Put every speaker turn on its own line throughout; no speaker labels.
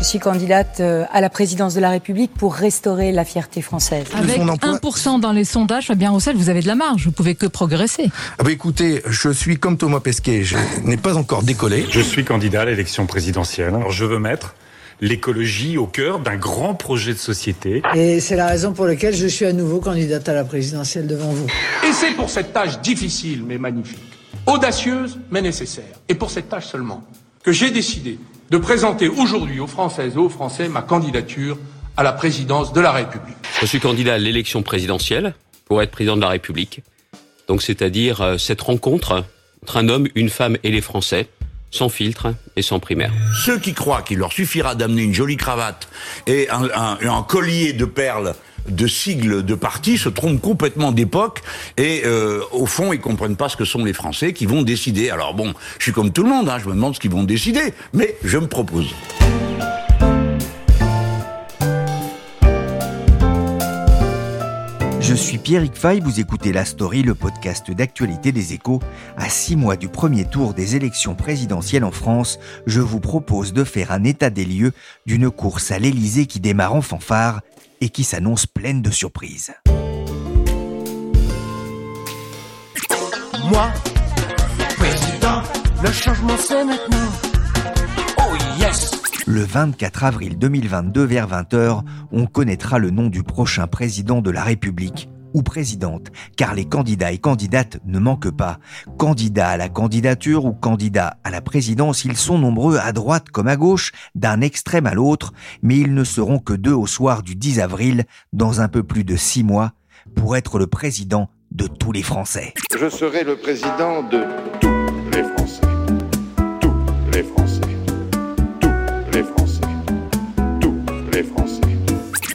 Je suis candidate euh, à la présidence de la République pour restaurer la fierté française.
Avec 1% dans les sondages, Fabien Roussel, vous avez de la marge, vous pouvez que progresser.
Ah bah écoutez, je suis comme Thomas Pesquet, je n'ai pas encore décollé.
Je suis candidat à l'élection présidentielle. Alors je veux mettre l'écologie au cœur d'un grand projet de société.
Et c'est la raison pour laquelle je suis à nouveau candidate à la présidentielle devant vous.
Et c'est pour cette tâche difficile mais magnifique, audacieuse mais nécessaire, et pour cette tâche seulement, que j'ai décidé de présenter aujourd'hui aux Françaises et aux Français ma candidature à la présidence de la République.
Je suis candidat à l'élection présidentielle pour être président de la République. Donc c'est-à-dire euh, cette rencontre entre un homme, une femme et les Français, sans filtre et sans primaire.
Ceux qui croient qu'il leur suffira d'amener une jolie cravate et un, un- un collier de perles de sigles de parti se trompent complètement d'époque et euh, au fond ils comprennent pas ce que sont les Français qui vont décider. Alors bon, je suis comme tout le monde, hein, je me demande ce qu'ils vont décider, mais je me propose.
Je suis Pierrick Fay, vous écoutez La Story, le podcast d'actualité des échos. À six mois du premier tour des élections présidentielles en France, je vous propose de faire un état des lieux d'une course à l'Élysée qui démarre en fanfare et qui s'annonce pleine de surprises.
Moi, président, le changement c'est maintenant. Oh yes!
Le 24 avril 2022 vers 20h, on connaîtra le nom du prochain président de la République ou présidente, car les candidats et candidates ne manquent pas. Candidats à la candidature ou candidats à la présidence, ils sont nombreux à droite comme à gauche, d'un extrême à l'autre, mais ils ne seront que deux au soir du 10 avril, dans un peu plus de six mois, pour être le président de tous les Français.
Je serai le président de tous les Français.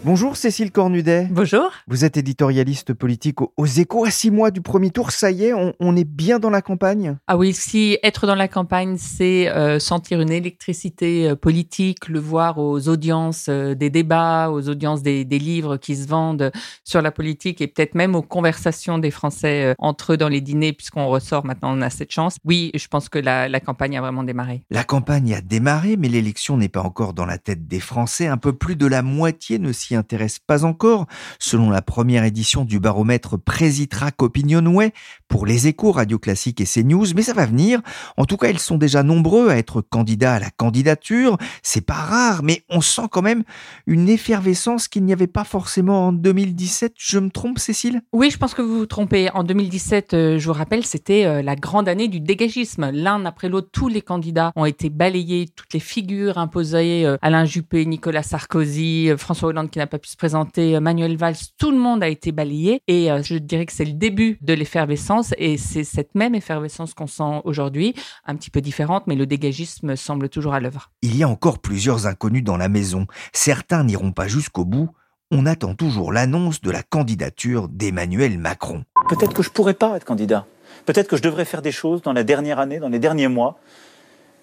Bonjour Cécile Cornudet.
Bonjour.
Vous êtes éditorialiste politique au- aux échos à six mois du premier tour. Ça y est, on, on est bien dans la campagne?
Ah oui, si être dans la campagne, c'est euh, sentir une électricité euh, politique, le voir aux audiences euh, des débats, aux audiences des, des livres qui se vendent sur la politique et peut-être même aux conversations des Français entre eux dans les dîners, puisqu'on ressort maintenant, on a cette chance. Oui, je pense que la, la campagne a vraiment démarré.
La campagne a démarré, mais l'élection n'est pas encore dans la tête des Français. Un peu plus de la moitié ne s'y intéresse pas encore. Selon la première édition du baromètre Présitrac Opinionway pour les échos, Radio Classique et CNews, mais ça va venir. En tout cas, ils sont déjà nombreux à être candidats à la candidature. C'est pas rare, mais on sent quand même une effervescence qu'il n'y avait pas forcément en 2017. Je me trompe, Cécile?
Oui, je pense que vous vous trompez. En 2017, euh, je vous rappelle, c'était euh, la grande année du dégagisme. L'un après l'autre, tous les candidats ont été balayés, toutes les figures imposées, euh, Alain Juppé, Nicolas Sarkozy, François Hollande qui n'a pas pu se présenter, euh, Manuel Valls, tout le monde a été balayé. Et euh, je dirais que c'est le début de l'effervescence et c'est cette même effervescence qu'on sent aujourd'hui, un petit peu différente, mais le dégagisme semble toujours à l'œuvre.
Il y a encore plusieurs inconnus dans la maison. Certains n'iront pas jusqu'au bout. On attend toujours l'annonce de la candidature d'Emmanuel Macron.
Peut-être que je pourrais pas être candidat. Peut-être que je devrais faire des choses dans la dernière année, dans les derniers mois,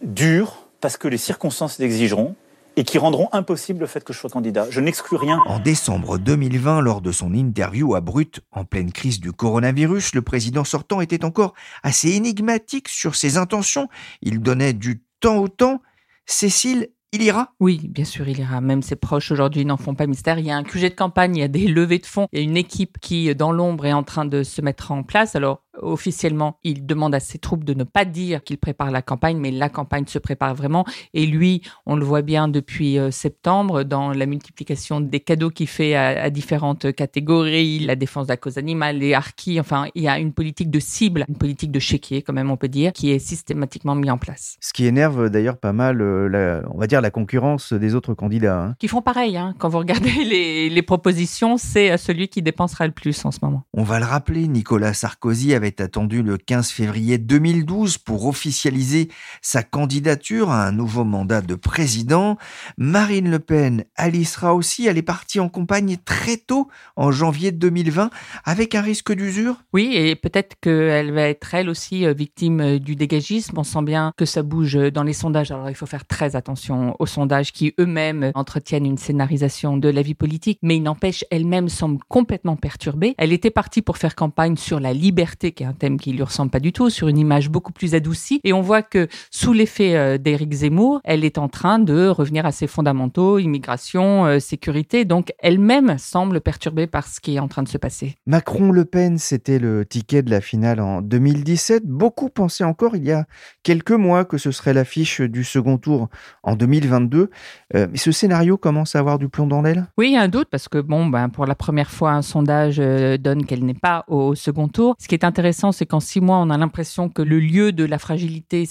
dures, parce que les circonstances l'exigeront, et qui rendront impossible le fait que je sois candidat. Je n'exclus rien.
En décembre 2020, lors de son interview à Brut, en pleine crise du coronavirus, le président sortant était encore assez énigmatique sur ses intentions. Il donnait du temps au temps. Cécile, il ira?
Oui, bien sûr, il ira. Même ses proches aujourd'hui n'en font pas mystère. Il y a un QG de campagne, il y a des levées de fonds, il y a une équipe qui, dans l'ombre, est en train de se mettre en place. Alors, officiellement, il demande à ses troupes de ne pas dire qu'il prépare la campagne, mais la campagne se prépare vraiment. Et lui, on le voit bien depuis euh, septembre dans la multiplication des cadeaux qu'il fait à, à différentes catégories, la défense de la cause animale, les harkis. Enfin, il y a une politique de cible, une politique de chéquier, quand même, on peut dire, qui est systématiquement mise en place.
Ce qui énerve d'ailleurs pas mal, euh, la- on va dire, la concurrence des autres candidats. hein.
Qui font pareil, hein. Quand vous regardez les, les propositions, c'est euh, celui qui dépensera le plus en ce moment.
On va le rappeler, Nicolas Sarkozy avait avait attendu le 15 février 2012 pour officialiser sa candidature à un nouveau mandat de président. Marine Le Pen, sera aussi. Elle est partie en campagne très tôt, en janvier 2020, avec un risque d'usure?
Oui, et peut-être qu'elle va être elle aussi euh, victime euh, du dégagisme. On sent bien que ça bouge dans les sondages. Alors il faut faire très attention aux sondages qui eux-mêmes entretiennent une scénarisation de la vie politique, mais il n'empêche, elle-même semble complètement perturbée. Elle était partie pour faire campagne sur la liberté, qui est un thème qui lui ressemble pas du tout, sur une image beaucoup plus adoucie. Et on voit que sous l'effet euh, d'Éric Zemmour, elle est en train de revenir à ses fondamentaux, immigration, euh, sécurité. Donc elle-même semble perturbée par ce qui est en train de se passer.
Macron-Le Pen, c'était le ticket de la finale en 2017. Beaucoup pensaient encore il y a quelques mois que ce serait l'affiche du second tour en 2022. Euh, mais ce scénario commence à avoir du plomb dans l'aile?
Oui, il y a un doute parce que bon, ben, pour la première fois, un sondage donne qu'elle n'est pas au second tour. Ce qui est intéressant, c'est qu'en six mois, on a l'impression que le lieu de la fragilité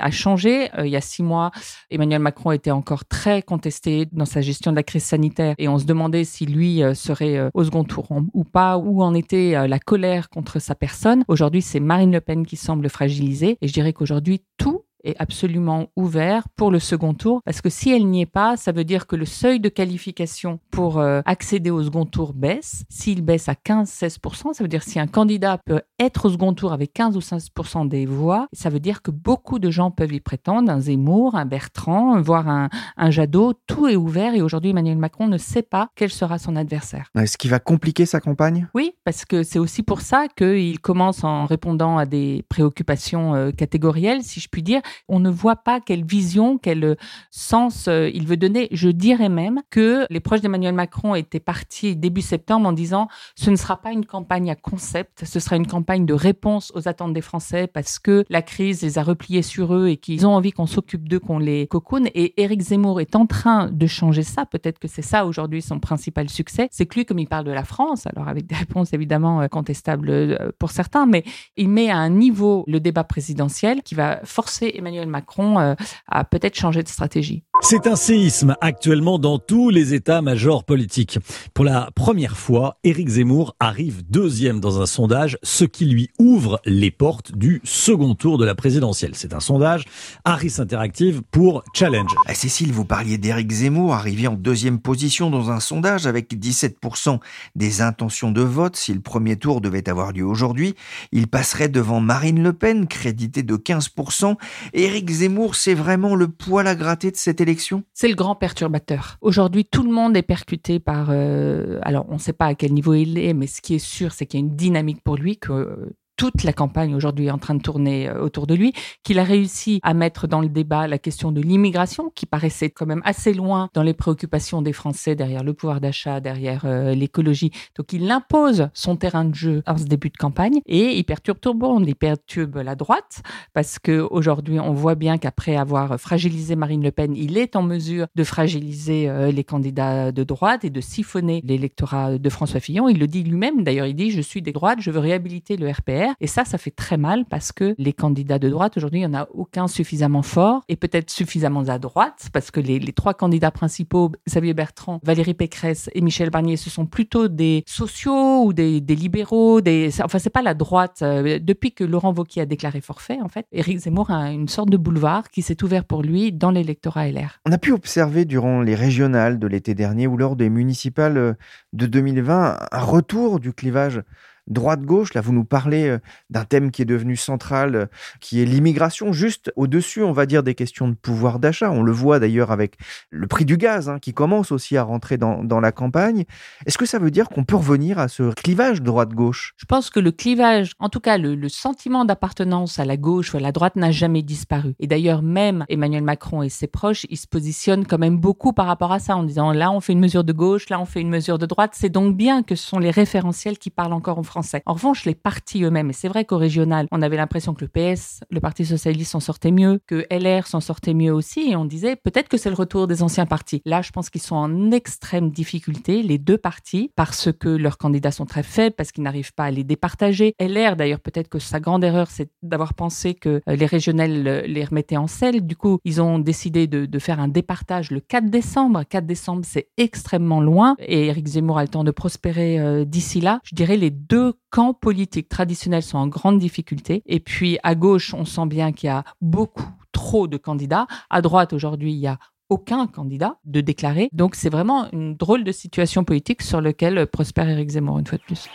a changé. Euh, il y a six mois, Emmanuel Macron était encore très contesté dans sa gestion de la crise sanitaire et on se demandait si lui serait au second tour ou pas, où en était la colère contre sa personne. Aujourd'hui, c'est Marine Le Pen qui semble fragilisée et je dirais qu'aujourd'hui, tout est absolument ouvert pour le second tour. Parce que si elle n'y est pas, ça veut dire que le seuil de qualification pour euh, accéder au second tour baisse. S'il baisse à 15-16%, ça veut dire si un candidat peut être au second tour avec 15 ou 16% des voix, ça veut dire que beaucoup de gens peuvent y prétendre, un Zemmour, un Bertrand, voire un, un Jadot, tout est ouvert. Et aujourd'hui Emmanuel Macron ne sait pas quel sera son adversaire.
Est-ce qui va compliquer sa campagne?
Oui, parce que c'est aussi pour ça qu'il commence en répondant à des préoccupations euh, catégorielles, si je puis dire, on ne voit pas quelle vision, quel sens euh, il veut donner. Je dirais même que les proches d'Emmanuel Macron étaient partis début septembre en disant ce ne sera pas une campagne à concept, ce sera une campagne de réponse aux attentes des Français parce que la crise les a repliés sur eux et qu'ils ont envie qu'on s'occupe d'eux, qu'on les cocoune. Et Éric Zemmour est en train de changer ça. Peut-être que c'est ça aujourd'hui son principal succès. C'est que lui, comme il parle de la France, alors avec des réponses évidemment euh, contestables euh, pour certains, mais il met à un niveau le débat présidentiel qui va forcer Emmanuel Macron euh, a peut-être changé de stratégie.
C'est un séisme actuellement dans tous les états-majors politiques. Pour la première fois, Éric Zemmour arrive deuxième dans un sondage, ce qui lui ouvre les portes du second tour de la présidentielle. C'est un sondage Harris Interactive pour Challenge.
Ah, Cécile, vous parliez d'Éric Zemmour, arrivé en deuxième position dans un sondage avec 17% des intentions de vote. Si le premier tour devait avoir lieu aujourd'hui, il passerait devant Marine Le Pen, crédité de 15%. Éric Zemmour, c'est vraiment le poil à gratter de cette élection
c'est le grand perturbateur. Aujourd'hui, tout le monde est percuté par. euh, alors, on ne sait pas à quel niveau il est, mais ce qui est sûr, c'est qu'il y a une dynamique pour lui que euh, toute la campagne aujourd'hui est en train de tourner euh, autour de lui, qu'il a réussi à mettre dans le débat la question de l'immigration, qui paraissait quand même assez loin dans les préoccupations des Français, derrière le pouvoir d'achat, derrière euh, l'écologie. Donc il impose son terrain de jeu en ce début de campagne et il perturbe tout le monde, il perturbe la droite, parce que aujourd'hui on voit bien qu'après avoir fragilisé Marine Le Pen, il est en mesure de fragiliser euh, les candidats de droite et de siphonner l'électorat de François Fillon. Il le dit lui-même, d'ailleurs il dit je suis des droites, je veux réhabiliter le RPR. Et ça, ça fait très mal parce que les candidats de droite, aujourd'hui, il n'y en a aucun suffisamment fort et peut-être suffisamment à droite parce que les, trois candidats principaux, Xavier Bertrand, Valérie Pécresse et Michel Barnier, ce sont plutôt des sociaux ou des, libéraux, des, enfin, c'est pas la droite. Euh, Depuis que Laurent Wauquiez a déclaré forfait, en fait, Éric Zemmour a une sorte de boulevard qui s'est ouvert pour lui dans l'électorat LR.
On a pu observer durant les régionales de l'été dernier ou lors des municipales de 2020 un retour du clivage droite-gauche. Là, vous nous parlez euh, d'un thème qui est devenu central, euh, qui est l'immigration, juste au-dessus, on va dire, des questions de pouvoir d'achat. On le voit d'ailleurs avec le prix du gaz, hein, qui commence aussi à rentrer dans, la campagne. Est-ce que ça veut dire qu'on peut revenir à ce clivage droite-gauche?
Je pense que le clivage, en tout cas le, sentiment d'appartenance à la gauche ou à la droite n'a jamais disparu. Et d'ailleurs, même Emmanuel Macron et ses proches, ils se positionnent quand même beaucoup par rapport à ça, en disant là on fait une mesure de gauche, là on fait une mesure de droite. C'est donc bien que ce sont les référentiels qui parlent encore aux En revanche, les partis eux-mêmes, et c'est vrai qu'au régional, on avait l'impression que le PS, le Parti Socialiste s'en sortait mieux, que LR s'en sortait mieux aussi, et on disait peut-être que c'est le retour des anciens partis. Là, je pense qu'ils sont en extrême difficulté, les deux partis, parce que leurs candidats sont très faibles, parce qu'ils n'arrivent pas à les départager. LR, d'ailleurs, peut-être que sa grande erreur, c'est d'avoir pensé que euh, les régionales euh, les remettaient en selle. Du coup, ils ont décidé de, faire un départage le 4 décembre. 4 décembre, c'est extrêmement loin, et Éric Zemmour a le temps de prospérer euh, d'ici là. Je dirais les deux deux camps politiques traditionnels sont en grande difficulté. Et puis à gauche, on sent bien qu'il y a beaucoup trop de candidats. À droite, aujourd'hui, il y a aucun candidat de déclarer. Donc c'est vraiment une drôle de situation politique sur laquelle prospère Éric Zemmour une fois de plus.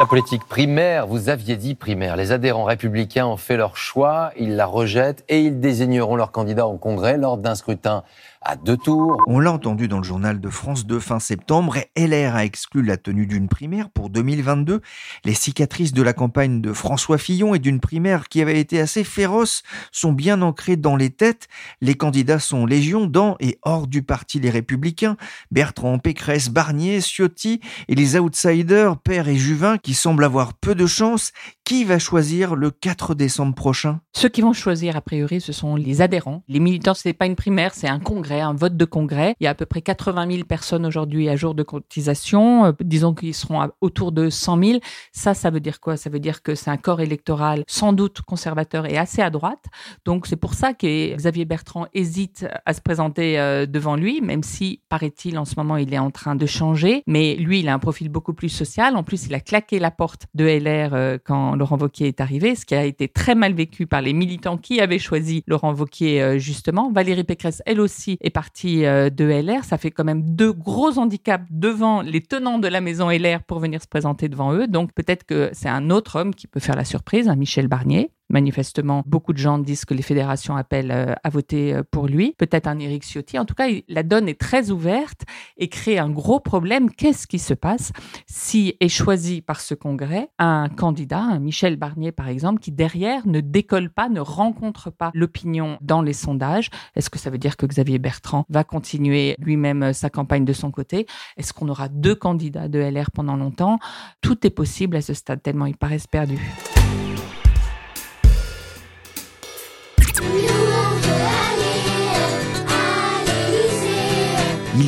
La politique primaire, vous aviez dit primaire. Les adhérents républicains ont fait leur choix, ils la rejettent et ils désigneront leur candidat au Congrès lors d'un scrutin à deux tours.
On l'a entendu dans le journal de France de fin septembre, LR a exclu la tenue d'une primaire pour 2022. Les cicatrices de la campagne de François Fillon et d'une primaire qui avait été assez féroce sont bien ancrées dans les têtes. Les candidats sont légion dans et hors du parti Les Républicains. Bertrand, Pécresse, Barnier, Ciotti et les outsiders, Père et Juvin qui semblent avoir peu de chance. Qui va choisir le 4 décembre prochain?
Ceux qui vont choisir, a priori, ce sont les adhérents. Les militants, ce n'est pas une primaire, c'est un congrès un vote de congrès. Il y a à peu près 80 000 personnes aujourd'hui à jour de cotisation. Euh, disons qu'ils seront autour de 100 000. Ça, ça veut dire quoi? Ça veut dire que c'est un corps électoral sans doute conservateur et assez à droite. Donc c'est pour ça que Xavier Bertrand hésite à se présenter euh, devant lui, même si, paraît-il, en ce moment, il est en train de changer. Mais lui, il a un profil beaucoup plus social. En plus, il a claqué la porte de LR euh, quand Laurent Wauquiez est arrivé, ce qui a été très mal vécu par les militants qui avaient choisi Laurent Wauquiez, justement. Valérie Pécresse, elle aussi, est partie euh, de LR. Ça fait quand même deux gros handicaps devant les tenants de la maison LR pour venir se présenter devant eux. Donc peut-être que c'est un autre homme qui peut faire la surprise, un Michel Barnier. Manifestement, beaucoup de gens disent que les fédérations appellent euh, à voter euh, pour lui. Peut-être un Éric Ciotti. En tout cas, la donne est très ouverte et crée un gros problème. Qu'est-ce qui se passe si est choisi par ce congrès un candidat, un Michel Barnier par exemple, qui derrière ne décolle pas, ne rencontre pas l'opinion dans les sondages? Est-ce que ça veut dire que Xavier Bertrand va continuer lui-même euh, sa campagne de son côté? Est-ce qu'on aura deux candidats de LR pendant longtemps? Tout est possible à ce stade tellement ils paraissent perdus.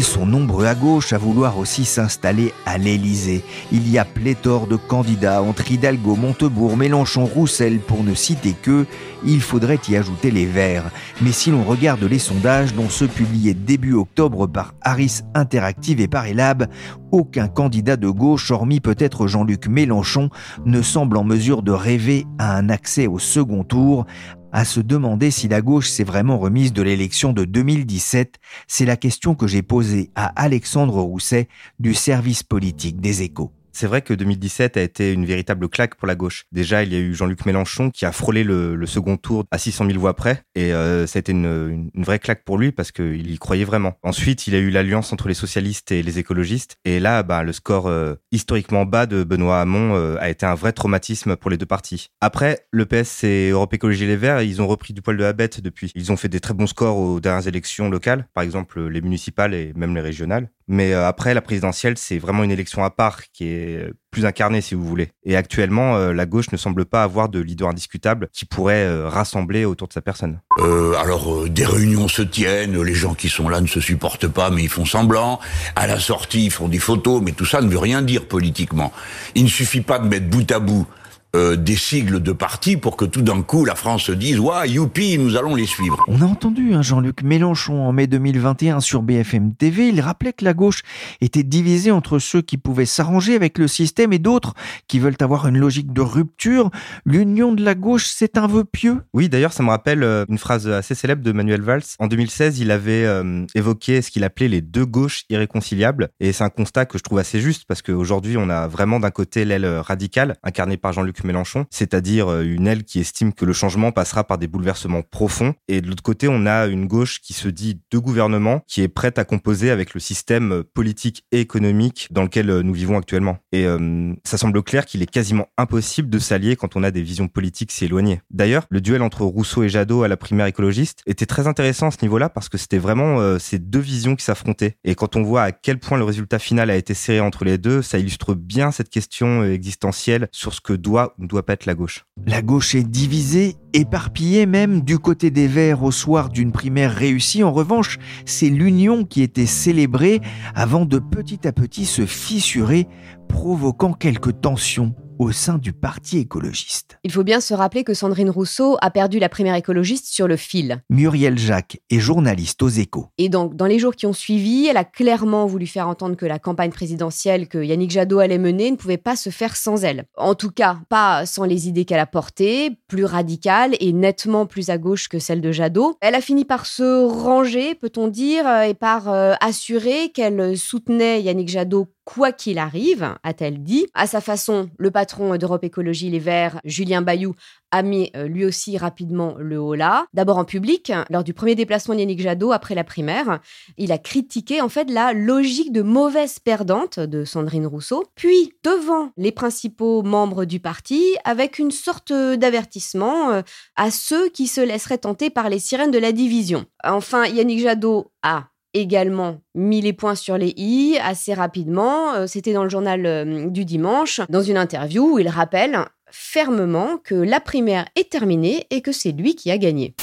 Ils sont nombreux à gauche à vouloir aussi s'installer à l'Élysée. Il y a pléthore de candidats entre Hidalgo, Montebourg, Mélenchon, Roussel, pour ne citer que. Il faudrait y ajouter les Verts. Mais si l'on regarde les sondages, dont ceux publiés début octobre par Harris Interactive et par Elab, aucun candidat de gauche, hormis peut-être Jean-Luc Mélenchon, ne semble en mesure de rêver à un accès au second tour, à se demander si la gauche s'est vraiment remise de l'élection de 2017, c'est la question que j'ai posée à Alexandre Rousset du service politique des échos.
C'est vrai que 2017 a été une véritable claque pour la gauche. Déjà, il y a eu Jean-Luc Mélenchon qui a frôlé le, second tour à 600 000 voix près, et euh, ça a été une, vraie claque pour lui parce qu'il y croyait vraiment. Ensuite, il a eu l'alliance entre les socialistes et les écologistes, et là, bah, le score euh, historiquement bas de Benoît Hamon euh, a été un vrai traumatisme pour les deux partis. Après, le PS et Europe Écologie Les Verts, ils ont repris du poil de la bête depuis. Ils ont fait des très bons scores aux dernières élections locales, par exemple les municipales et même les régionales. Mais euh, après, la présidentielle, c'est vraiment une élection à part qui est plus incarnée, si vous voulez. Et actuellement, euh, la gauche ne semble pas avoir de leader indiscutable qui pourrait euh, rassembler autour de sa personne.
Alors, des réunions se tiennent, les gens qui sont là ne se supportent pas, mais ils font semblant. À la sortie, ils font des photos, mais tout ça ne veut rien dire politiquement. Il ne suffit pas de mettre bout à bout euh, des sigles de partis pour que tout d'un coup la France se dise ouais youpi nous allons les suivre.
On a entendu hein, Jean-Luc Mélenchon en mai 2021 sur BFM TV, il rappelait que la gauche était divisée entre ceux qui pouvaient s'arranger avec le système et d'autres qui veulent avoir une logique de rupture. L'union de la gauche, c'est un vœu pieux?
Oui, d'ailleurs ça me rappelle euh, une phrase assez célèbre de Manuel Valls. En 2016, il avait euh, évoqué ce qu'il appelait les deux gauches irréconciliables et c'est un constat que je trouve assez juste parce qu'aujourd'hui on a vraiment d'un côté l'aile radicale incarnée par Jean-Luc Mélenchon, c'est-à-dire euh, une aile qui estime que le changement passera par des bouleversements profonds. Et de l'autre côté, on a une gauche qui se dit de gouvernement, qui est prête à composer avec le système euh, politique et économique dans lequel euh, nous vivons actuellement. Et ça semble clair qu'il est quasiment impossible de s'allier quand on a des visions politiques si éloignées. D'ailleurs, le duel entre Rousseau et Jadot à la primaire écologiste était très intéressant à ce niveau-là parce que c'était vraiment ces deux visions qui s'affrontaient. Et quand on voit à quel point le résultat final a été serré entre les deux, ça illustre bien cette question existentielle sur ce que doit ne doit pas être la gauche.
La gauche est divisée, éparpillée même du côté des Verts au soir d'une primaire réussie. En revanche, c'est l'union qui était célébrée avant de petit à petit se fissurer, provoquant quelques tensions au sein du Parti écologiste.
Il faut bien se rappeler que Sandrine Rousseau a perdu la primaire écologiste sur le fil.
Muriel Jacques est journaliste aux échos.
Et donc, dans les jours qui ont suivi, elle a clairement voulu faire entendre que la campagne présidentielle que Yannick Jadot allait mener ne pouvait pas se faire sans elle. En tout cas, pas sans les idées qu'elle a portées, plus radicales et nettement plus à gauche que celles de Jadot. Elle a fini par se ranger, peut-on dire, et par euh, assurer qu'elle soutenait Yannick Jadot quoi qu'il arrive, a-t-elle dit. À sa façon, le patron d'Europe Écologie Les Verts, Julien Bayou, a mis euh, lui aussi rapidement le haut là. D'abord en public, lors du premier déplacement d'Yannick Jadot après la primaire, il a critiqué en fait la logique de mauvaise perdante de Sandrine Rousseau, puis devant les principaux membres du parti avec une sorte d'avertissement euh, à ceux qui se laisseraient tenter par les sirènes de la division. Enfin, Yannick Jadot a également mis les points sur les i assez rapidement. Euh, c'était dans le journal euh, du dimanche, dans une interview où il rappelle fermement que la primaire est terminée et que c'est lui qui a gagné.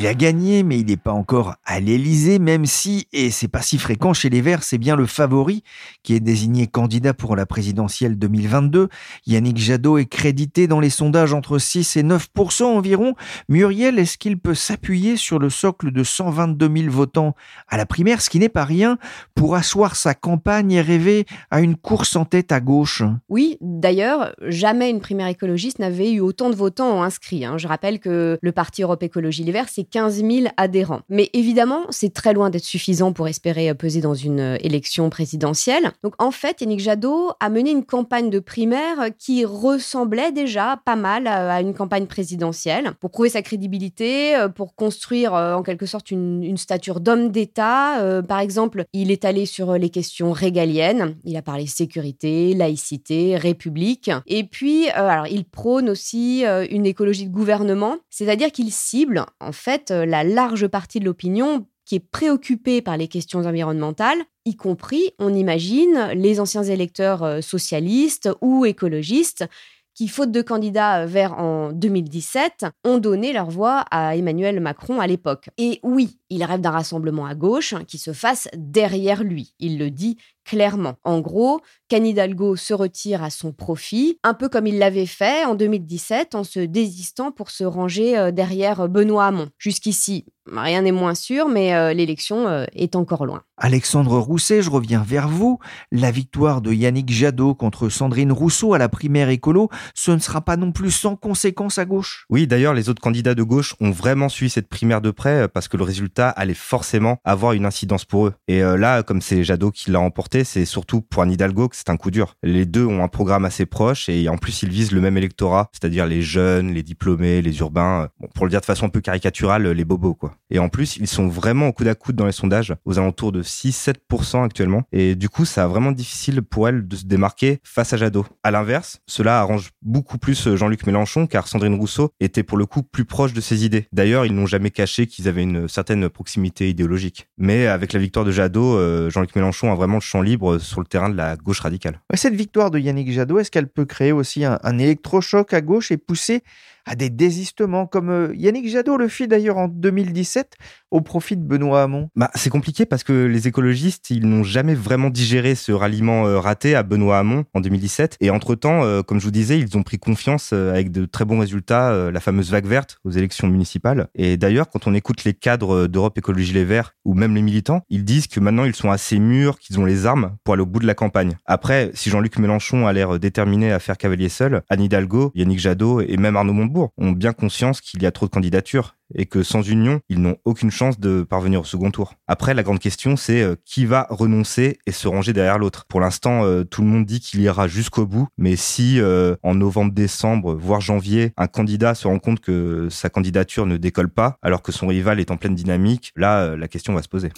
Il a gagné, mais il n'est pas encore à l'Élysée, même si, et c'est pas si fréquent chez les Verts, c'est bien le favori qui est désigné candidat pour la présidentielle 2022. Yannick Jadot est crédité dans les sondages entre 6 et 9% environ. Muriel, est-ce qu'il peut s'appuyer sur le socle de 122 000 votants à la primaire, ce qui n'est pas rien, pour asseoir sa campagne et rêver à une course en tête à gauche?
Oui, d'ailleurs, jamais une primaire écologiste n'avait eu autant de votants inscrits. hein. Je rappelle que le parti Europe Écologie Les Verts, c'est 15 000 adhérents. Mais évidemment, c'est très loin d'être suffisant pour espérer euh, peser dans une euh, élection présidentielle. Donc en fait, Yannick Jadot a mené une campagne de primaire qui ressemblait déjà pas mal à une campagne présidentielle pour prouver sa crédibilité, euh, pour construire euh, en quelque sorte une, une stature d'homme d'État. Euh, Par exemple, il est allé sur les questions régaliennes. Il a parlé sécurité, laïcité, république. Et puis, euh, alors, il prône aussi euh, une écologie de gouvernement, c'est-à-dire qu'il cible en fait euh, la large partie de l'opinion qui est préoccupée par les questions environnementales, y compris, on imagine, les anciens électeurs euh, socialistes ou écologistes qui, faute de candidats vers en 2017, ont donné leur voix à Emmanuel Macron à l'époque. Et oui, il rêve d'un rassemblement à gauche qui se fasse derrière lui. Il le dit clairement. En gros, qu'Anne Hidalgo se retire à son profit, un peu comme il l'avait fait en 2017 en se désistant pour se ranger euh, derrière Benoît Hamon. Jusqu'ici, rien n'est moins sûr, mais euh, l'élection euh, est encore loin.
Alexandre Rousset, je reviens vers vous. La victoire de Yannick Jadot contre Sandrine Rousseau à la primaire écolo, ce ne sera pas non plus sans conséquence à gauche?
Oui, d'ailleurs, les autres candidats de gauche ont vraiment suivi cette primaire de près euh, parce que le résultat allait forcément avoir une incidence pour eux. Et euh, là, comme c'est Jadot qui l'a c'est surtout pour Anne Hidalgo que c'est un coup dur. Les deux ont un programme assez proche et en plus ils visent le même électorat, c'est-à-dire les jeunes, les diplômés, les urbains. euh, pour le dire de façon un peu caricaturale, les bobos quoi. Et en plus, ils sont vraiment au coude à coude dans les sondages, aux alentours de 6-7% actuellement. Et du coup, ça a vraiment difficile pour elle de se démarquer face à Jadot. À l'inverse, cela arrange beaucoup plus euh, Jean-Luc Mélenchon car Sandrine Rousseau était pour le coup plus proche de ses idées. D'ailleurs, ils n'ont jamais caché qu'ils avaient une certaine proximité idéologique. Mais avec la victoire de Jadot, euh, Jean-Luc Mélenchon a vraiment le champ sur le terrain de la gauche radicale.
Cette victoire de Yannick Jadot, est-ce qu'elle peut créer aussi un, un électrochoc à gauche et pousser à des désistements comme euh, Yannick Jadot le fit d'ailleurs en 2017 au profit de Benoît Hamon
Bah, c'est compliqué parce que les écologistes, ils n'ont jamais vraiment digéré ce ralliement euh, raté à Benoît Hamon en 2017. Et entre-temps, euh, comme je vous disais, ils ont pris confiance euh, avec de très bons résultats, la fameuse vague verte aux élections municipales. Et d'ailleurs, quand on écoute les cadres d'Europe Écologie Les Verts ou même les militants, ils disent que maintenant ils sont assez mûrs, qu'ils ont les armes pour aller au bout de la campagne. Après, si Jean-Luc Mélenchon a l'air déterminé à faire cavalier seul, Anne Hidalgo, Yannick Jadot et même Arnaud Montebourg ont bien conscience qu'il y a trop de candidatures et que sans union, ils n'ont aucune chance de parvenir au second tour. Après, la grande question, c'est euh, qui va renoncer et se ranger derrière l'autre? Pour l'instant, euh, tout le monde dit qu'il ira jusqu'au bout, mais si euh, en novembre, décembre, voire janvier, un candidat se rend compte que sa candidature ne décolle pas, alors que son rival est en pleine dynamique, là, la question va se poser.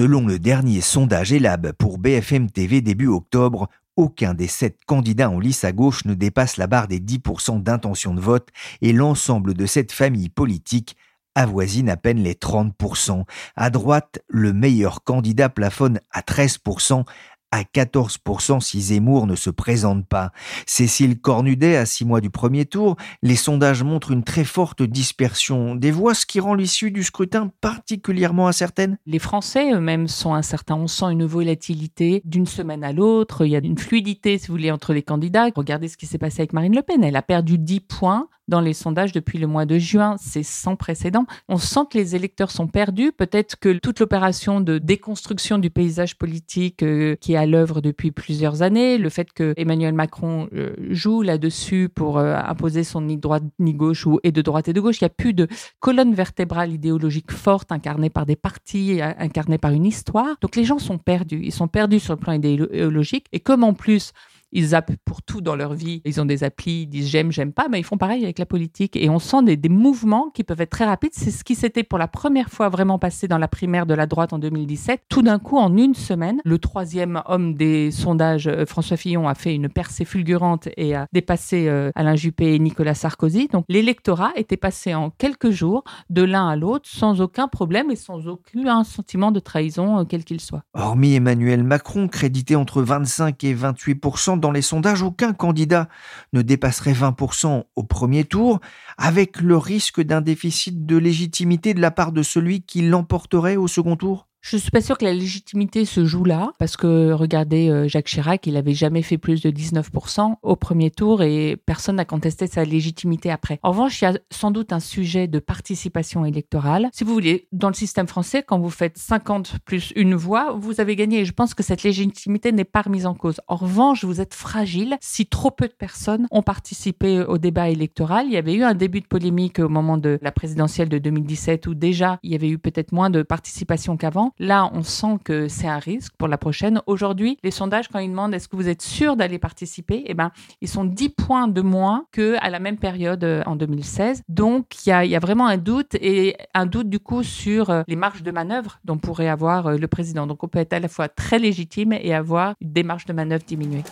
Selon le dernier sondage Elab pour BFM TV début octobre, aucun des sept candidats en lice à gauche ne dépasse la barre des 10% d'intention de vote et l'ensemble de cette famille politique avoisine à peine les 30%. À droite, le meilleur candidat plafonne à 13%, à 14% si Zemmour ne se présente pas. Cécile Cornudet, à six mois du premier tour, les sondages montrent une très forte dispersion des voix, ce qui rend l'issue du scrutin particulièrement incertaine.
Les Français eux-mêmes sont incertains. On sent une volatilité d'une semaine à l'autre. Il y a une fluidité, si vous voulez, entre les candidats. Regardez ce qui s'est passé avec Marine Le Pen. Elle a perdu 10 points dans les sondages depuis le mois de juin. C'est sans précédent. On sent que les électeurs sont perdus. Peut-être que toute l'opération de déconstruction du paysage politique euh, qui est à l'œuvre depuis plusieurs années, le fait que Emmanuel Macron euh, joue là-dessus pour euh, imposer son ni droite ni gauche ou et de droite et de gauche, il n'y a plus de colonne vertébrale idéologique forte incarnée par des partis, incarnée par une histoire. Donc les gens sont perdus. Ils sont perdus sur le plan idéologique. Et comme en plus ils zappent pour tout dans leur vie. Ils ont des applis, ils disent j'aime, j'aime pas, mais ils font pareil avec la politique. Et on sent des, mouvements qui peuvent être très rapides. C'est ce qui s'était pour la première fois vraiment passé dans la primaire de la droite en 2017. Tout d'un coup, en une semaine, le troisième homme des sondages, euh, François Fillon, a fait une percée fulgurante et a dépassé euh, Alain Juppé et Nicolas Sarkozy. Donc l'électorat était passé en quelques jours de l'un à l'autre sans aucun problème et sans aucun sentiment de trahison, euh, quel qu'il soit.
Hormis Emmanuel Macron, crédité entre 25 et 28 dans les sondages, aucun candidat ne dépasserait 20% au premier tour, avec le risque d'un déficit de légitimité de la part de celui qui l'emporterait au second tour
je suis pas sûre que la légitimité se joue là, parce que regardez euh, Jacques Chirac, il avait jamais fait plus de 19% au premier tour et personne n'a contesté sa légitimité après. En revanche, il y a sans doute un sujet de participation électorale. Si vous voulez, dans le système français, quand vous faites 50 plus une voix, vous avez gagné. Je pense que cette légitimité n'est pas remise en cause. En revanche, vous êtes fragile si trop peu de personnes ont participé au débat électoral. Il y avait eu un début de polémique au moment de la présidentielle de 2017 où déjà il y avait eu peut-être moins de participation qu'avant. Là, on sent que c'est un risque pour la prochaine. Aujourd'hui, les sondages, quand ils demandent est-ce que vous êtes sûr d'aller participer, eh ben, ils sont 10 points de moins qu'à la même période euh, en 2016. Donc, il y a, vraiment un doute et un doute du coup sur euh, les marges de manœuvre dont pourrait avoir euh, le président. Donc, on peut être à la fois très légitime et avoir une démarche de manœuvre diminuée.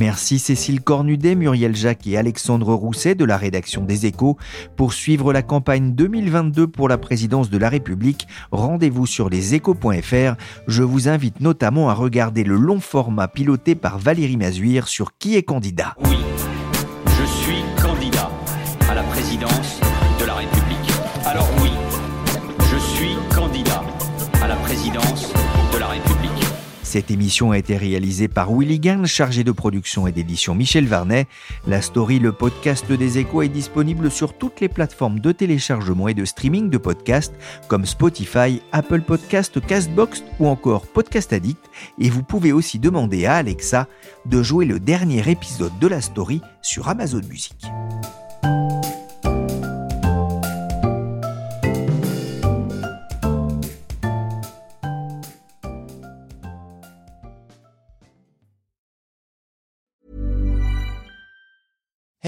Merci Cécile Cornudet, Muriel Jacques et Alexandre Rousset de la rédaction des Échos. Pour suivre la campagne 2022 pour la présidence de la République, rendez-vous sur leséchos.fr. Je vous invite notamment à regarder le long format piloté par Valérie Mazuire sur Qui est candidat.
Oui, je suis candidat à la présidence de la République. Alors oui, je suis candidat à la présidence.
Cette émission a été réalisée par Willy Gann, chargé de production et d'édition Michel Varnet. La story, le podcast des échos, est disponible sur toutes les plateformes de téléchargement et de streaming de podcasts comme Spotify, Apple Podcast, Castbox ou encore Podcast Addict. Et vous pouvez aussi demander à Alexa de jouer le dernier épisode de la story sur Amazon Music.